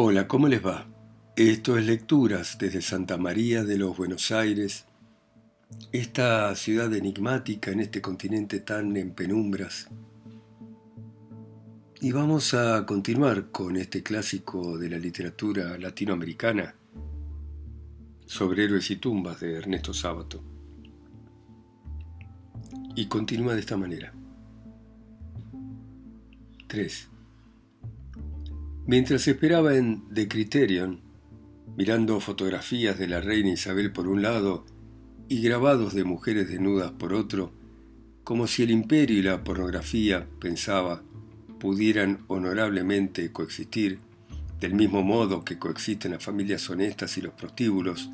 Hola, ¿cómo les va? Esto es Lecturas desde Santa María de los Buenos Aires, esta ciudad enigmática en este continente tan en penumbras. Y vamos a continuar con este clásico de la literatura latinoamericana sobre héroes y tumbas de Ernesto Sábato. Y continúa de esta manera. 3. Mientras esperaba en The Criterion, mirando fotografías de la reina Isabel por un lado y grabados de mujeres desnudas por otro, como si el imperio y la pornografía, pensaba, pudieran honorablemente coexistir, del mismo modo que coexisten las familias honestas y los prostíbulos,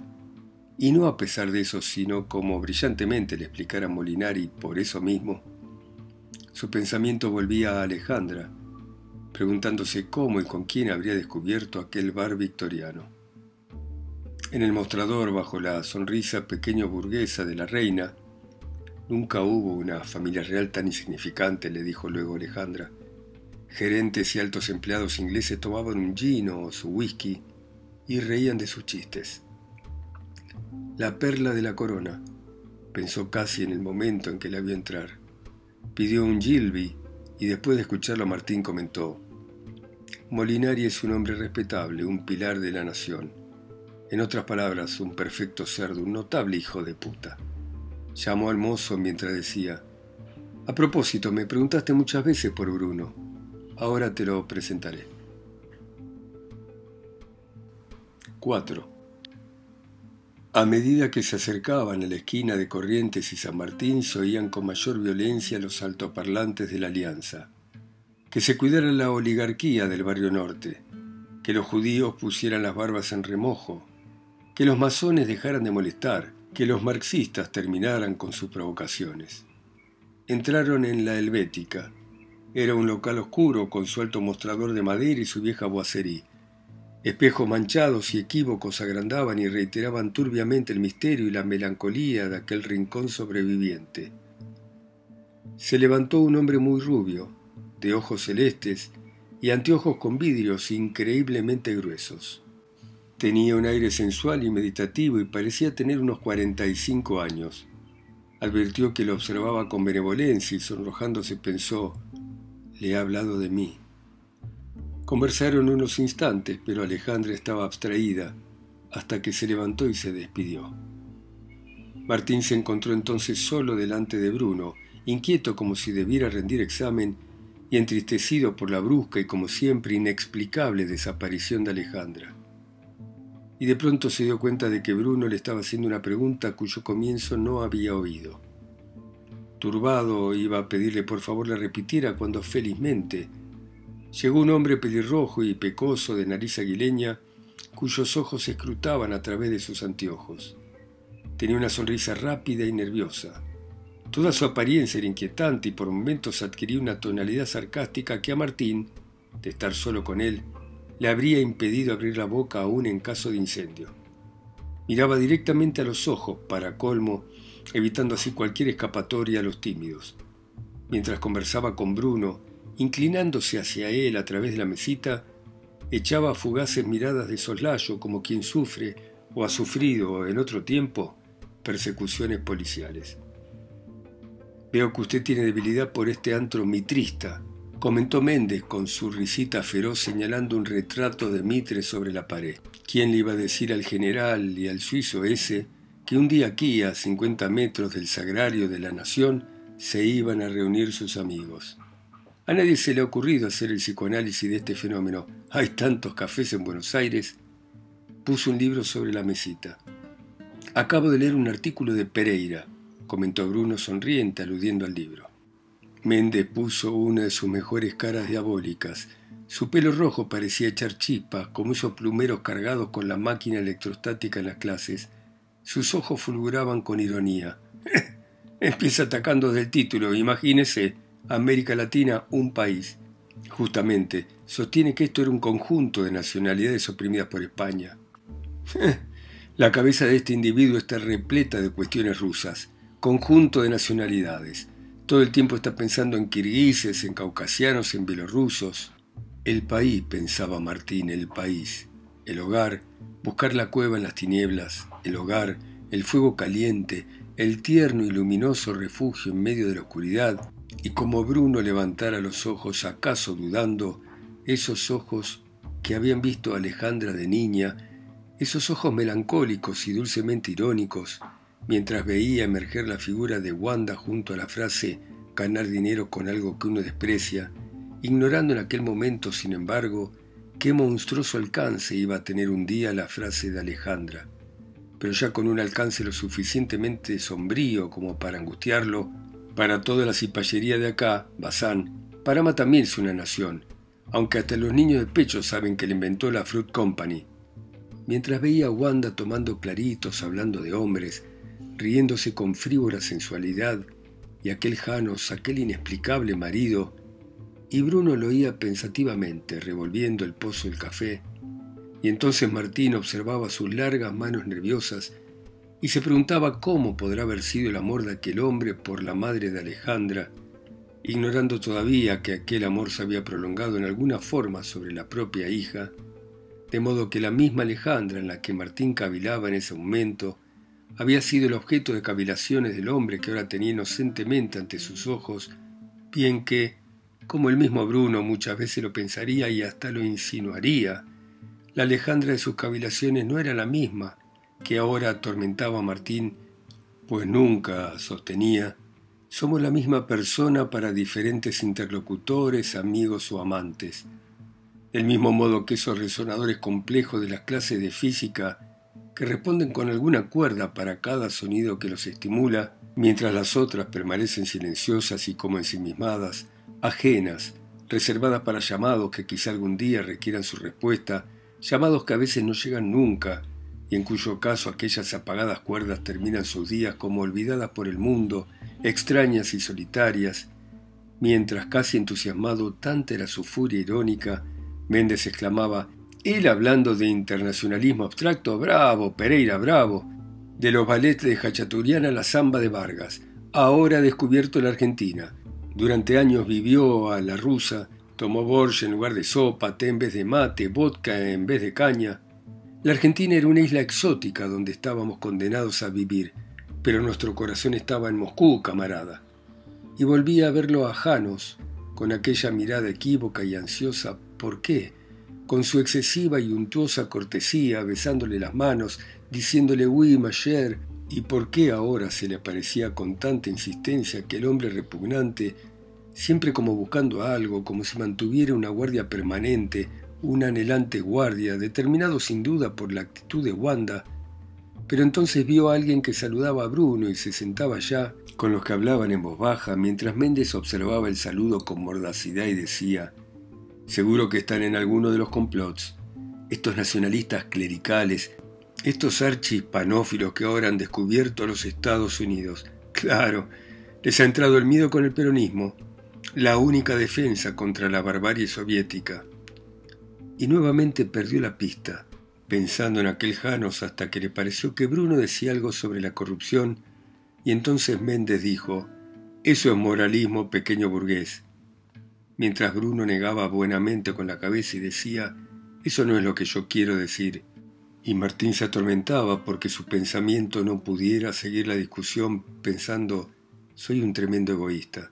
y no a pesar de eso, sino como brillantemente le explicara Molinari por eso mismo, su pensamiento volvía a Alejandra, preguntándose cómo y con quién habría descubierto aquel bar victoriano. En el mostrador, bajo la sonrisa pequeño burguesa de la reina, nunca hubo una familia real tan insignificante, le dijo luego Alejandra. Gerentes y altos empleados ingleses tomaban un gin o su whisky y reían de sus chistes. La perla de la corona, pensó casi en el momento en que la vio entrar. Pidió un Gilby y después de escucharlo Martín comentó, Molinari es un hombre respetable, un pilar de la nación. En otras palabras, un perfecto cerdo, un notable hijo de puta. Llamó al mozo mientras decía, A propósito, me preguntaste muchas veces por Bruno. Ahora te lo presentaré. 4. A medida que se acercaban a la esquina de Corrientes y San Martín, se oían con mayor violencia los altoparlantes de la Alianza que se cuidara la oligarquía del barrio norte, que los judíos pusieran las barbas en remojo, que los masones dejaran de molestar, que los marxistas terminaran con sus provocaciones. Entraron en la Helvética. Era un local oscuro con su alto mostrador de madera y su vieja boiserie. Espejos manchados y equívocos agrandaban y reiteraban turbiamente el misterio y la melancolía de aquel rincón sobreviviente. Se levantó un hombre muy rubio, de ojos celestes y anteojos con vidrios increíblemente gruesos. Tenía un aire sensual y meditativo y parecía tener unos 45 años. Advirtió que lo observaba con benevolencia y sonrojándose pensó, le ha hablado de mí. Conversaron unos instantes, pero Alejandra estaba abstraída hasta que se levantó y se despidió. Martín se encontró entonces solo delante de Bruno, inquieto como si debiera rendir examen y entristecido por la brusca y como siempre inexplicable desaparición de Alejandra. Y de pronto se dio cuenta de que Bruno le estaba haciendo una pregunta cuyo comienzo no había oído. Turbado iba a pedirle por favor le repitiera cuando felizmente llegó un hombre pelirrojo y pecoso de nariz aguileña cuyos ojos se escrutaban a través de sus anteojos. Tenía una sonrisa rápida y nerviosa. Toda su apariencia era inquietante y por momentos adquiría una tonalidad sarcástica que a Martín, de estar solo con él, le habría impedido abrir la boca aún en caso de incendio. Miraba directamente a los ojos, para colmo, evitando así cualquier escapatoria a los tímidos. Mientras conversaba con Bruno, inclinándose hacia él a través de la mesita, echaba fugaces miradas de soslayo como quien sufre o ha sufrido en otro tiempo persecuciones policiales. Veo que usted tiene debilidad por este antro mitrista, comentó Méndez con su risita feroz señalando un retrato de Mitre sobre la pared. ¿Quién le iba a decir al general y al suizo ese que un día aquí, a 50 metros del sagrario de la nación, se iban a reunir sus amigos? A nadie se le ha ocurrido hacer el psicoanálisis de este fenómeno. Hay tantos cafés en Buenos Aires. Puso un libro sobre la mesita. Acabo de leer un artículo de Pereira, comentó Bruno sonriente aludiendo al libro. Méndez puso una de sus mejores caras diabólicas. Su pelo rojo parecía echar chispas, como esos plumeros cargados con la máquina electrostática en las clases. Sus ojos fulguraban con ironía. Empieza atacando del título, imagínese, América Latina, un país. Justamente, sostiene que esto era un conjunto de nacionalidades oprimidas por España. La cabeza de este individuo está repleta de cuestiones rusas conjunto de nacionalidades. Todo el tiempo está pensando en kirguises, en caucasianos, en bielorrusos. El país, pensaba Martín, el país, el hogar, buscar la cueva en las tinieblas, el hogar, el fuego caliente, el tierno y luminoso refugio en medio de la oscuridad, y como Bruno levantara los ojos, acaso dudando, esos ojos que habían visto a Alejandra de niña, esos ojos melancólicos y dulcemente irónicos, mientras veía emerger la figura de Wanda junto a la frase ganar dinero con algo que uno desprecia, ignorando en aquel momento, sin embargo, qué monstruoso alcance iba a tener un día la frase de Alejandra, pero ya con un alcance lo suficientemente sombrío como para angustiarlo, para toda la cipallería de acá, Bazán, Parama también es una nación, aunque hasta los niños de pecho saben que le inventó la Fruit Company. Mientras veía a Wanda tomando claritos, hablando de hombres, riéndose con frívola sensualidad, y aquel Janos, aquel inexplicable marido, y Bruno lo oía pensativamente, revolviendo el pozo del café, y entonces Martín observaba sus largas manos nerviosas y se preguntaba cómo podrá haber sido el amor de aquel hombre por la madre de Alejandra, ignorando todavía que aquel amor se había prolongado en alguna forma sobre la propia hija, de modo que la misma Alejandra en la que Martín cavilaba en ese momento había sido el objeto de cavilaciones del hombre que ahora tenía inocentemente ante sus ojos, bien que, como el mismo Bruno muchas veces lo pensaría y hasta lo insinuaría, la Alejandra de sus cavilaciones no era la misma que ahora atormentaba a Martín, pues nunca sostenía, somos la misma persona para diferentes interlocutores, amigos o amantes. Del mismo modo que esos resonadores complejos de las clases de física que responden con alguna cuerda para cada sonido que los estimula, mientras las otras permanecen silenciosas y como ensimismadas, ajenas, reservadas para llamados que quizá algún día requieran su respuesta, llamados que a veces no llegan nunca, y en cuyo caso aquellas apagadas cuerdas terminan sus días como olvidadas por el mundo, extrañas y solitarias, mientras casi entusiasmado tanta era su furia irónica, Méndez exclamaba él hablando de internacionalismo abstracto, bravo, Pereira, bravo. De los ballets de Hachaturiana a la samba de Vargas. Ahora descubierto la Argentina. Durante años vivió a la rusa, tomó borsch en lugar de sopa, té en vez de mate, vodka en vez de caña. La Argentina era una isla exótica donde estábamos condenados a vivir, pero nuestro corazón estaba en Moscú, camarada. Y volvía a verlo a Janos, con aquella mirada equívoca y ansiosa. ¿Por qué? Con su excesiva y untuosa cortesía, besándole las manos, diciéndole oui, ma chère, y por qué ahora se le aparecía con tanta insistencia aquel hombre repugnante, siempre como buscando algo, como si mantuviera una guardia permanente, una anhelante guardia, determinado sin duda por la actitud de Wanda, pero entonces vio a alguien que saludaba a Bruno y se sentaba allá con los que hablaban en voz baja, mientras Méndez observaba el saludo con mordacidad y decía, Seguro que están en alguno de los complots. Estos nacionalistas clericales, estos archispanófilos que ahora han descubierto a los Estados Unidos. Claro, les ha entrado el miedo con el peronismo, la única defensa contra la barbarie soviética. Y nuevamente perdió la pista, pensando en aquel Janos hasta que le pareció que Bruno decía algo sobre la corrupción, y entonces Méndez dijo, eso es moralismo pequeño burgués mientras Bruno negaba buenamente con la cabeza y decía, eso no es lo que yo quiero decir. Y Martín se atormentaba porque su pensamiento no pudiera seguir la discusión pensando, soy un tremendo egoísta.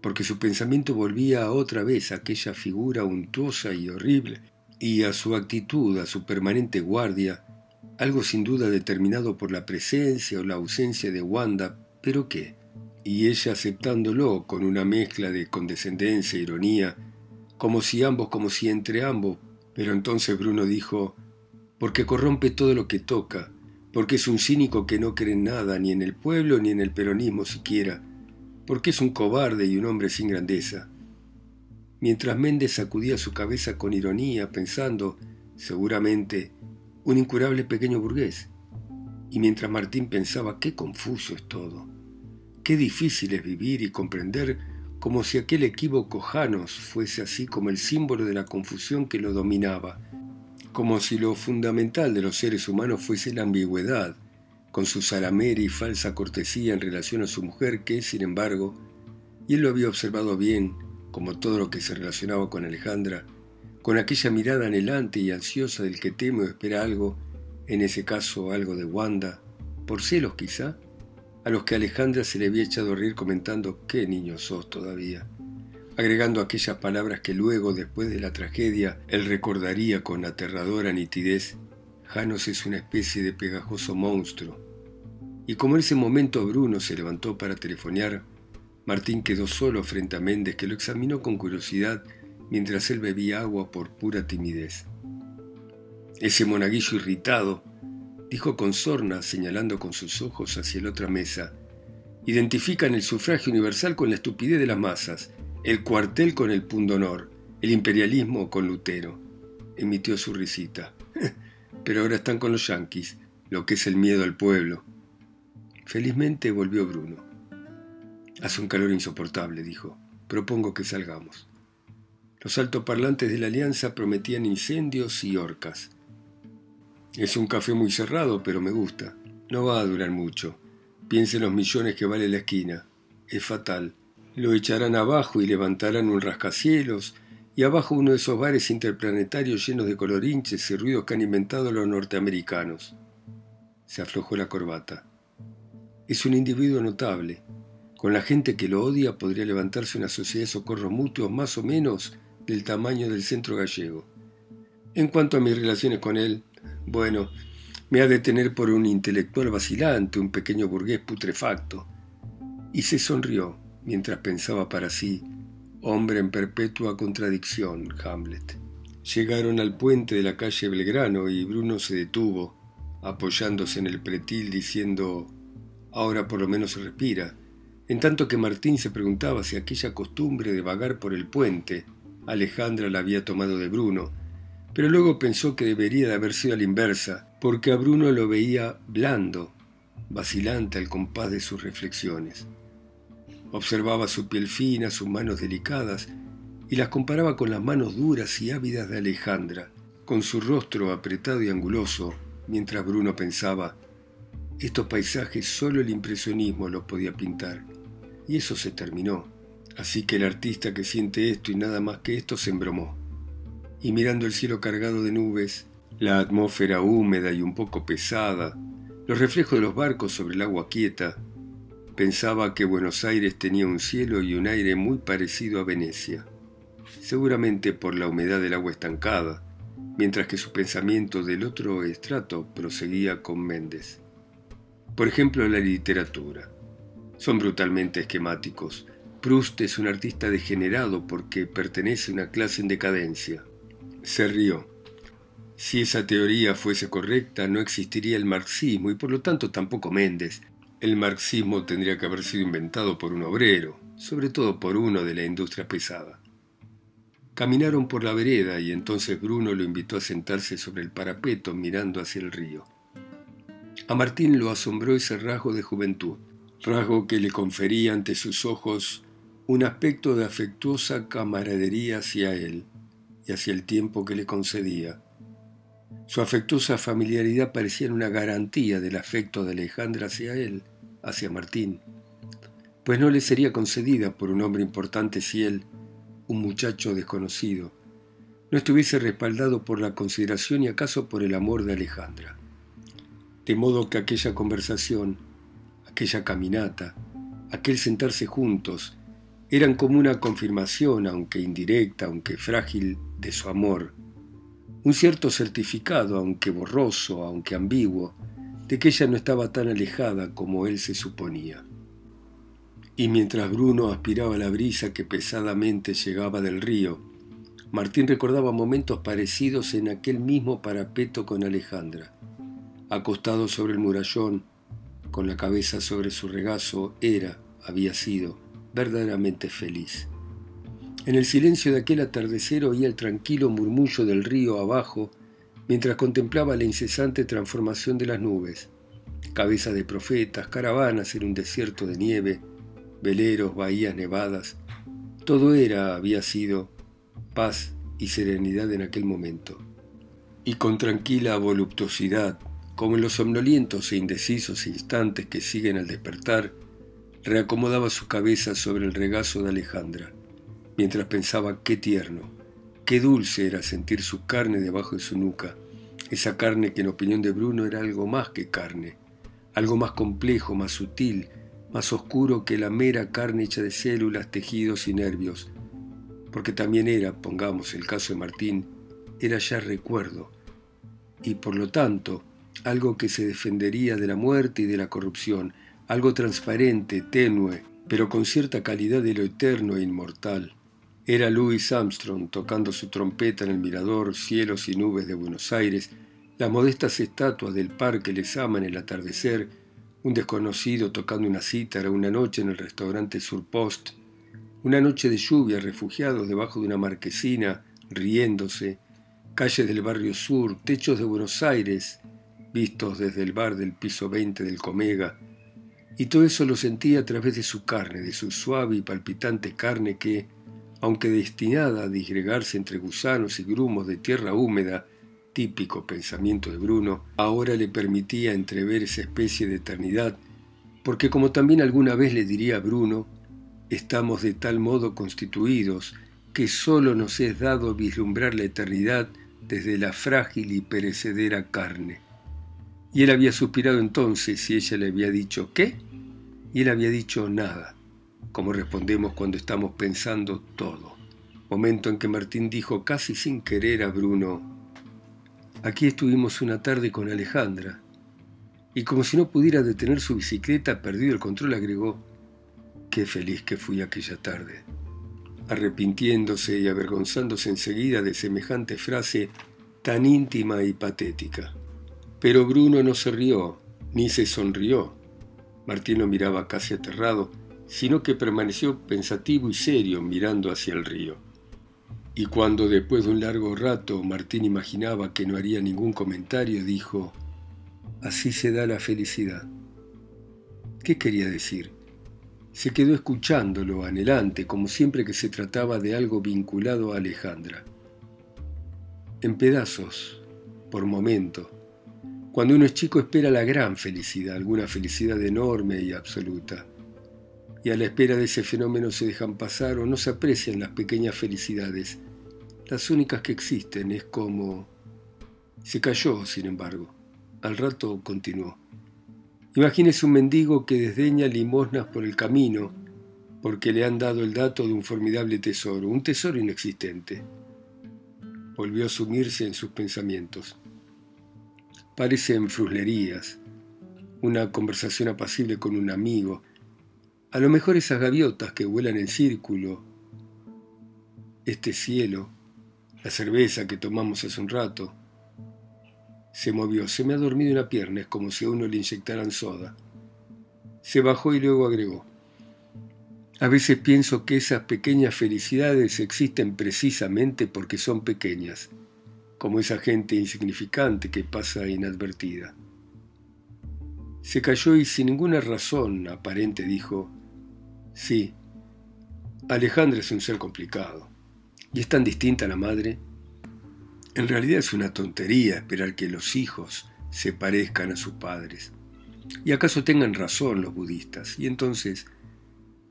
Porque su pensamiento volvía otra vez a aquella figura untuosa y horrible, y a su actitud, a su permanente guardia, algo sin duda determinado por la presencia o la ausencia de Wanda, pero ¿qué? Y ella aceptándolo con una mezcla de condescendencia e ironía, como si ambos, como si entre ambos. Pero entonces Bruno dijo, porque corrompe todo lo que toca, porque es un cínico que no cree en nada, ni en el pueblo, ni en el peronismo siquiera, porque es un cobarde y un hombre sin grandeza. Mientras Méndez sacudía su cabeza con ironía, pensando, seguramente, un incurable pequeño burgués, y mientras Martín pensaba, qué confuso es todo. Qué difícil es vivir y comprender como si aquel equívoco Janos fuese así como el símbolo de la confusión que lo dominaba, como si lo fundamental de los seres humanos fuese la ambigüedad, con su salamera y falsa cortesía en relación a su mujer que, sin embargo, y él lo había observado bien, como todo lo que se relacionaba con Alejandra, con aquella mirada anhelante y ansiosa del que teme o espera algo, en ese caso algo de Wanda, por celos quizá, a los que Alejandra se le había echado a reír comentando qué niño sos todavía, agregando aquellas palabras que luego, después de la tragedia, él recordaría con aterradora nitidez, Janos es una especie de pegajoso monstruo. Y como en ese momento Bruno se levantó para telefonear, Martín quedó solo frente a Méndez que lo examinó con curiosidad mientras él bebía agua por pura timidez. Ese monaguillo irritado, dijo con sorna señalando con sus ojos hacia la otra mesa, identifican el sufragio universal con la estupidez de las masas, el cuartel con el pundonor, el imperialismo con Lutero. Emitió su risita. Pero ahora están con los yanquis, lo que es el miedo al pueblo. Felizmente volvió Bruno. Hace un calor insoportable, dijo. Propongo que salgamos. Los altoparlantes de la alianza prometían incendios y orcas. Es un café muy cerrado, pero me gusta. No va a durar mucho. Piense en los millones que vale la esquina. Es fatal. Lo echarán abajo y levantarán un rascacielos, y abajo uno de esos bares interplanetarios llenos de colorinches y ruidos que han inventado los norteamericanos. Se aflojó la corbata. Es un individuo notable. Con la gente que lo odia podría levantarse una sociedad de socorros mutuos más o menos del tamaño del centro gallego. En cuanto a mis relaciones con él, bueno, me ha de tener por un intelectual vacilante, un pequeño burgués putrefacto. Y se sonrió mientras pensaba para sí, hombre en perpetua contradicción, Hamlet. Llegaron al puente de la calle Belgrano y Bruno se detuvo, apoyándose en el pretil diciendo, ahora por lo menos respira, en tanto que Martín se preguntaba si aquella costumbre de vagar por el puente, Alejandra la había tomado de Bruno, pero luego pensó que debería de haber sido a la inversa, porque a Bruno lo veía blando, vacilante al compás de sus reflexiones. Observaba su piel fina, sus manos delicadas, y las comparaba con las manos duras y ávidas de Alejandra, con su rostro apretado y anguloso, mientras Bruno pensaba, estos paisajes solo el impresionismo los podía pintar, y eso se terminó. Así que el artista que siente esto y nada más que esto se embromó. Y mirando el cielo cargado de nubes, la atmósfera húmeda y un poco pesada, los reflejos de los barcos sobre el agua quieta, pensaba que Buenos Aires tenía un cielo y un aire muy parecido a Venecia, seguramente por la humedad del agua estancada, mientras que su pensamiento del otro estrato proseguía con Méndez. Por ejemplo, la literatura. Son brutalmente esquemáticos, Proust es un artista degenerado porque pertenece a una clase en decadencia. Se rió. Si esa teoría fuese correcta, no existiría el marxismo y por lo tanto tampoco Méndez. El marxismo tendría que haber sido inventado por un obrero, sobre todo por uno de la industria pesada. Caminaron por la vereda y entonces Bruno lo invitó a sentarse sobre el parapeto mirando hacia el río. A Martín lo asombró ese rasgo de juventud, rasgo que le confería ante sus ojos un aspecto de afectuosa camaradería hacia él y hacia el tiempo que le concedía. Su afectuosa familiaridad parecía una garantía del afecto de Alejandra hacia él, hacia Martín, pues no le sería concedida por un hombre importante si él, un muchacho desconocido, no estuviese respaldado por la consideración y acaso por el amor de Alejandra. De modo que aquella conversación, aquella caminata, aquel sentarse juntos, eran como una confirmación, aunque indirecta, aunque frágil, de su amor, un cierto certificado, aunque borroso, aunque ambiguo, de que ella no estaba tan alejada como él se suponía. Y mientras Bruno aspiraba la brisa que pesadamente llegaba del río, Martín recordaba momentos parecidos en aquel mismo parapeto con Alejandra. Acostado sobre el murallón, con la cabeza sobre su regazo, era, había sido, verdaderamente feliz. En el silencio de aquel atardecer oía el tranquilo murmullo del río abajo mientras contemplaba la incesante transformación de las nubes. Cabezas de profetas, caravanas en un desierto de nieve, veleros, bahías nevadas. Todo era, había sido, paz y serenidad en aquel momento. Y con tranquila voluptuosidad, como en los somnolientos e indecisos instantes que siguen al despertar, reacomodaba su cabeza sobre el regazo de Alejandra, mientras pensaba qué tierno, Qué dulce era sentir su carne debajo de su nuca, esa carne que en opinión de Bruno era algo más que carne, algo más complejo, más sutil, más oscuro que la mera carne hecha de células, tejidos y nervios, porque también era, pongamos el caso de Martín, era ya recuerdo, y por lo tanto algo que se defendería de la muerte y de la corrupción, algo transparente, tenue, pero con cierta calidad de lo eterno e inmortal. Era Louis Armstrong tocando su trompeta en el mirador, cielos y nubes de Buenos Aires, las modestas estatuas del parque les aman el atardecer, un desconocido tocando una cítara una noche en el restaurante Surpost, una noche de lluvia refugiados debajo de una marquesina, riéndose, calles del barrio sur, techos de Buenos Aires, vistos desde el bar del piso 20 del Comega, y todo eso lo sentía a través de su carne, de su suave y palpitante carne que, aunque destinada a disgregarse entre gusanos y grumos de tierra húmeda, típico pensamiento de Bruno, ahora le permitía entrever esa especie de eternidad, porque como también alguna vez le diría a Bruno, estamos de tal modo constituidos que sólo nos es dado vislumbrar la eternidad desde la frágil y perecedera carne. Y él había suspirado entonces y ella le había dicho ¿qué? Y él había dicho nada, como respondemos cuando estamos pensando todo. Momento en que Martín dijo casi sin querer a Bruno, aquí estuvimos una tarde con Alejandra, y como si no pudiera detener su bicicleta, perdido el control, agregó, qué feliz que fui aquella tarde arrepintiéndose y avergonzándose enseguida de semejante frase tan íntima y patética. Pero Bruno no se rió, ni se sonrió. Martín lo miraba casi aterrado, sino que permaneció pensativo y serio mirando hacia el río. Y cuando después de un largo rato Martín imaginaba que no haría ningún comentario, dijo, Así se da la felicidad. ¿Qué quería decir? Se quedó escuchándolo, anhelante, como siempre que se trataba de algo vinculado a Alejandra. En pedazos, por momento. Cuando uno es chico espera la gran felicidad, alguna felicidad enorme y absoluta. Y a la espera de ese fenómeno se dejan pasar o no se aprecian las pequeñas felicidades. Las únicas que existen es como... Se cayó, sin embargo. Al rato continuó. Imagínese un mendigo que desdeña limosnas por el camino porque le han dado el dato de un formidable tesoro, un tesoro inexistente. Volvió a sumirse en sus pensamientos. Parecen fruslerías, una conversación apacible con un amigo, a lo mejor esas gaviotas que vuelan en círculo, este cielo, la cerveza que tomamos hace un rato, se movió, se me ha dormido una pierna, es como si a uno le inyectaran soda. Se bajó y luego agregó. A veces pienso que esas pequeñas felicidades existen precisamente porque son pequeñas, como esa gente insignificante que pasa inadvertida. Se cayó y sin ninguna razón aparente dijo, sí, Alejandra es un ser complicado, y es tan distinta a la madre. En realidad es una tontería esperar que los hijos se parezcan a sus padres. ¿Y acaso tengan razón los budistas? Y entonces,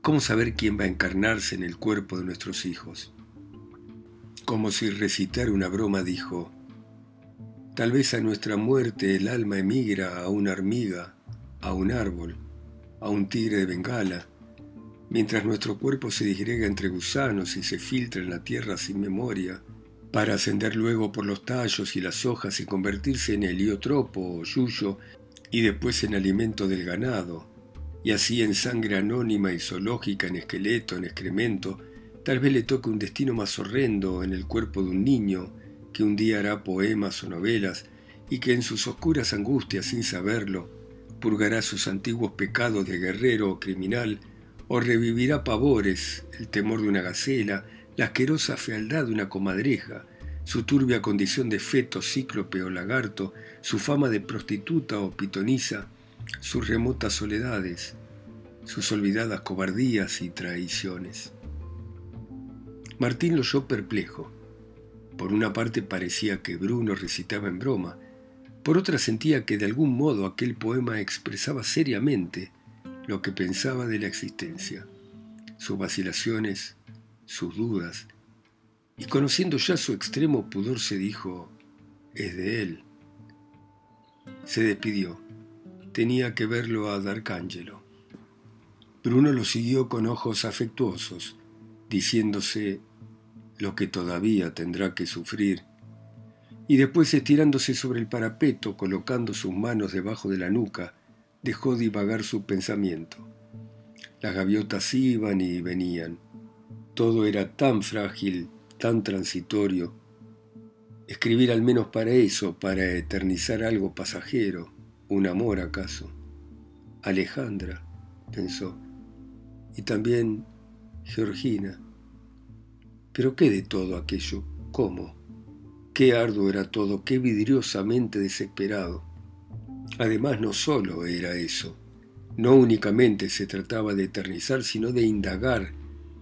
¿cómo saber quién va a encarnarse en el cuerpo de nuestros hijos? Como si recitar una broma dijo, tal vez a nuestra muerte el alma emigra a una hormiga, a un árbol, a un tigre de Bengala, mientras nuestro cuerpo se disgrega entre gusanos y se filtra en la tierra sin memoria, para ascender luego por los tallos y las hojas y convertirse en heliotropo o yuyo y después en alimento del ganado, y así en sangre anónima y zoológica, en esqueleto, en excremento, tal vez le toque un destino más horrendo en el cuerpo de un niño que un día hará poemas o novelas y que en sus oscuras angustias, sin saberlo, purgará sus antiguos pecados de guerrero o criminal, o revivirá pavores, el temor de una gacela, la asquerosa fealdad de una comadreja, su turbia condición de feto, cíclope o lagarto, su fama de prostituta o pitonisa, sus remotas soledades, sus olvidadas cobardías y traiciones. Martín lo oyó perplejo. Por una parte parecía que Bruno recitaba en broma, por otra sentía que de algún modo aquel poema expresaba seriamente lo que pensaba de la existencia, sus vacilaciones, sus dudas, y conociendo ya su extremo pudor se dijo, es de él. Se despidió. Tenía que verlo a D'Arcangelo. Bruno lo siguió con ojos afectuosos, diciéndose lo que todavía tendrá que sufrir, y después estirándose sobre el parapeto, colocando sus manos debajo de la nuca, dejó divagar su pensamiento. Las gaviotas iban y venían. Todo era tan frágil, tan transitorio. Escribir al menos para eso, para eternizar algo pasajero, un amor acaso. Alejandra, pensó, y también Georgina. Pero ¿qué de todo aquello? ¿Cómo? Qué arduo era todo, qué vidriosamente desesperado. Además, no solo era eso. No únicamente se trataba de eternizar, sino de indagar,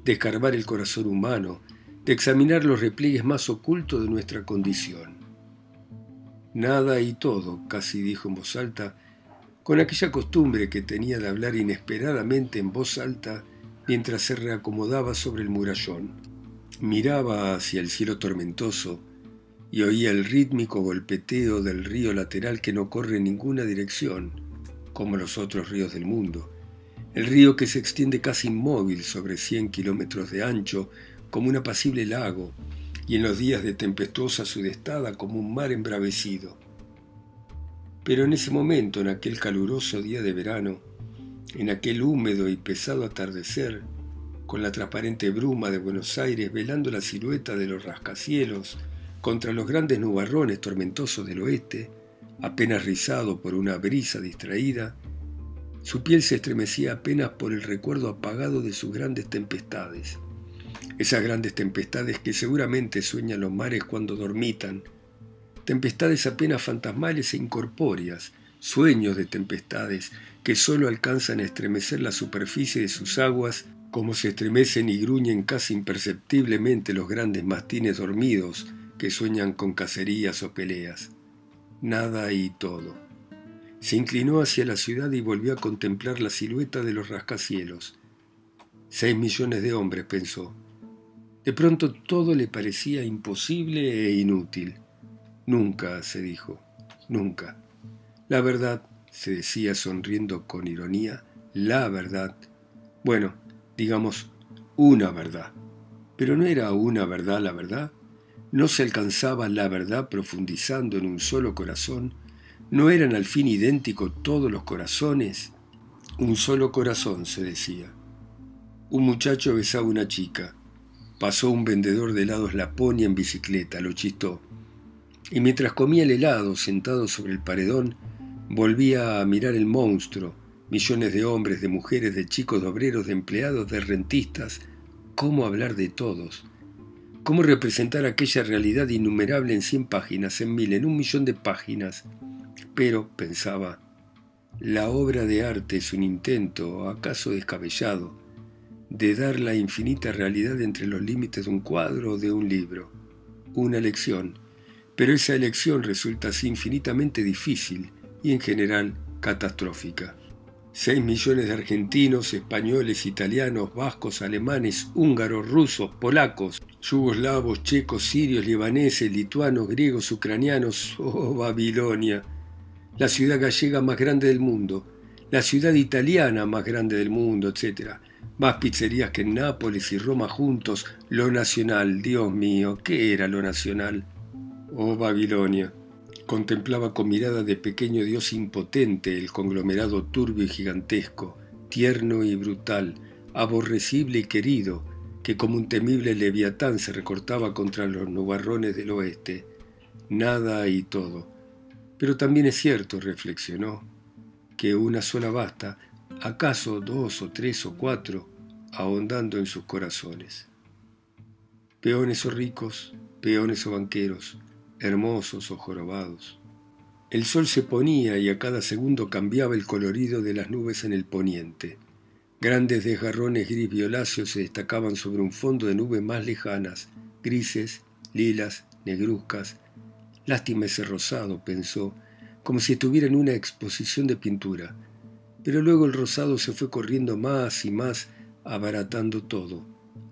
de escarbar el corazón humano, de examinar los repliegues más ocultos de nuestra condición. Nada y todo, casi dijo en voz alta, con aquella costumbre que tenía de hablar inesperadamente en voz alta mientras se reacomodaba sobre el murallón. Miraba hacia el cielo tormentoso y oía el rítmico golpeteo del río lateral que no corre en ninguna dirección, como los otros ríos del mundo. El río que se extiende casi inmóvil sobre 100 kilómetros de ancho, como un apacible lago, y en los días de tempestuosa sudestada como un mar embravecido. Pero en ese momento, en aquel caluroso día de verano, en aquel húmedo y pesado atardecer, con la transparente bruma de Buenos Aires velando la silueta de los rascacielos contra los grandes nubarrones tormentosos del oeste, apenas rizado por una brisa distraída, su piel se estremecía apenas por el recuerdo apagado de sus grandes tempestades. Esas grandes tempestades que seguramente sueñan los mares cuando dormitan, tempestades apenas fantasmales e incorpóreas, sueños de tempestades que sólo alcanzan a estremecer la superficie de sus aguas como se estremecen y gruñen casi imperceptiblemente los grandes mastines dormidos que sueñan con cacerías o peleas. Nada y todo. Se inclinó hacia la ciudad y volvió a contemplar la silueta de los rascacielos. Seis millones de hombres, pensó. De pronto todo le parecía imposible e inútil. Nunca, se dijo, nunca. La verdad, se decía sonriendo con ironía, la verdad. Bueno, digamos, una verdad. Pero no era una verdad la verdad. No se alcanzaba la verdad profundizando en un solo corazón. No eran al fin idénticos todos los corazones. Un solo corazón, se decía. Un muchacho besaba a una chica. Pasó un vendedor de helados Laponia en bicicleta, lo chistó. Y mientras comía el helado sentado sobre el paredón, Volvía a mirar el monstruo, millones de hombres, de mujeres, de chicos, de obreros, de empleados, de rentistas. ¿Cómo hablar de todos? ¿Cómo representar aquella realidad innumerable en cien páginas, en mil, en un millón de páginas? Pero, pensaba, la obra de arte es un intento, acaso descabellado, de dar la infinita realidad entre los límites de un cuadro o de un libro. Una elección. Pero esa elección resulta así infinitamente difícil, y en general catastrófica. Seis millones de argentinos, españoles, italianos, vascos, alemanes, húngaros, rusos, polacos, yugoslavos, checos, sirios, libaneses, lituanos, griegos, ucranianos, oh Babilonia, la ciudad gallega más grande del mundo, la ciudad italiana más grande del mundo, etc. Más pizzerías que Nápoles y Roma juntos, lo nacional, Dios mío, ¿qué era lo nacional? Oh Babilonia. Contemplaba con mirada de pequeño dios impotente el conglomerado turbio y gigantesco, tierno y brutal, aborrecible y querido, que como un temible leviatán se recortaba contra los nubarrones del oeste. Nada y todo. Pero también es cierto, reflexionó, que una sola basta, acaso dos o tres o cuatro, ahondando en sus corazones. Peones o ricos, peones o banqueros, hermosos o jorobados. El sol se ponía y a cada segundo cambiaba el colorido de las nubes en el poniente. Grandes desgarrones gris violáceos se destacaban sobre un fondo de nubes más lejanas, grises, lilas, negruzcas. Lástima ese rosado, pensó, como si estuviera en una exposición de pintura. Pero luego el rosado se fue corriendo más y más, abaratando todo,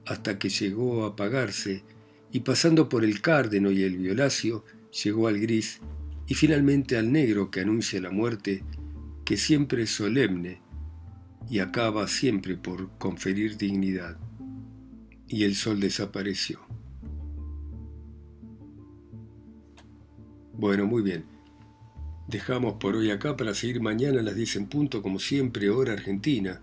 hasta que llegó a apagarse y pasando por el cárdeno y el violáceo, llegó al gris y finalmente al negro que anuncia la muerte, que siempre es solemne y acaba siempre por conferir dignidad. Y el sol desapareció. Bueno, muy bien. Dejamos por hoy acá para seguir mañana las 10 en punto, como siempre, hora argentina.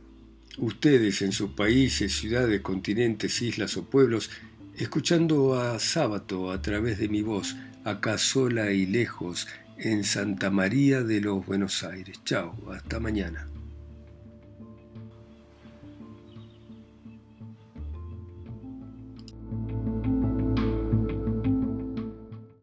Ustedes en sus países, ciudades, continentes, islas o pueblos, escuchando a Sábato a través de mi voz, acá sola y lejos, en Santa María de los Buenos Aires. Chao, hasta mañana.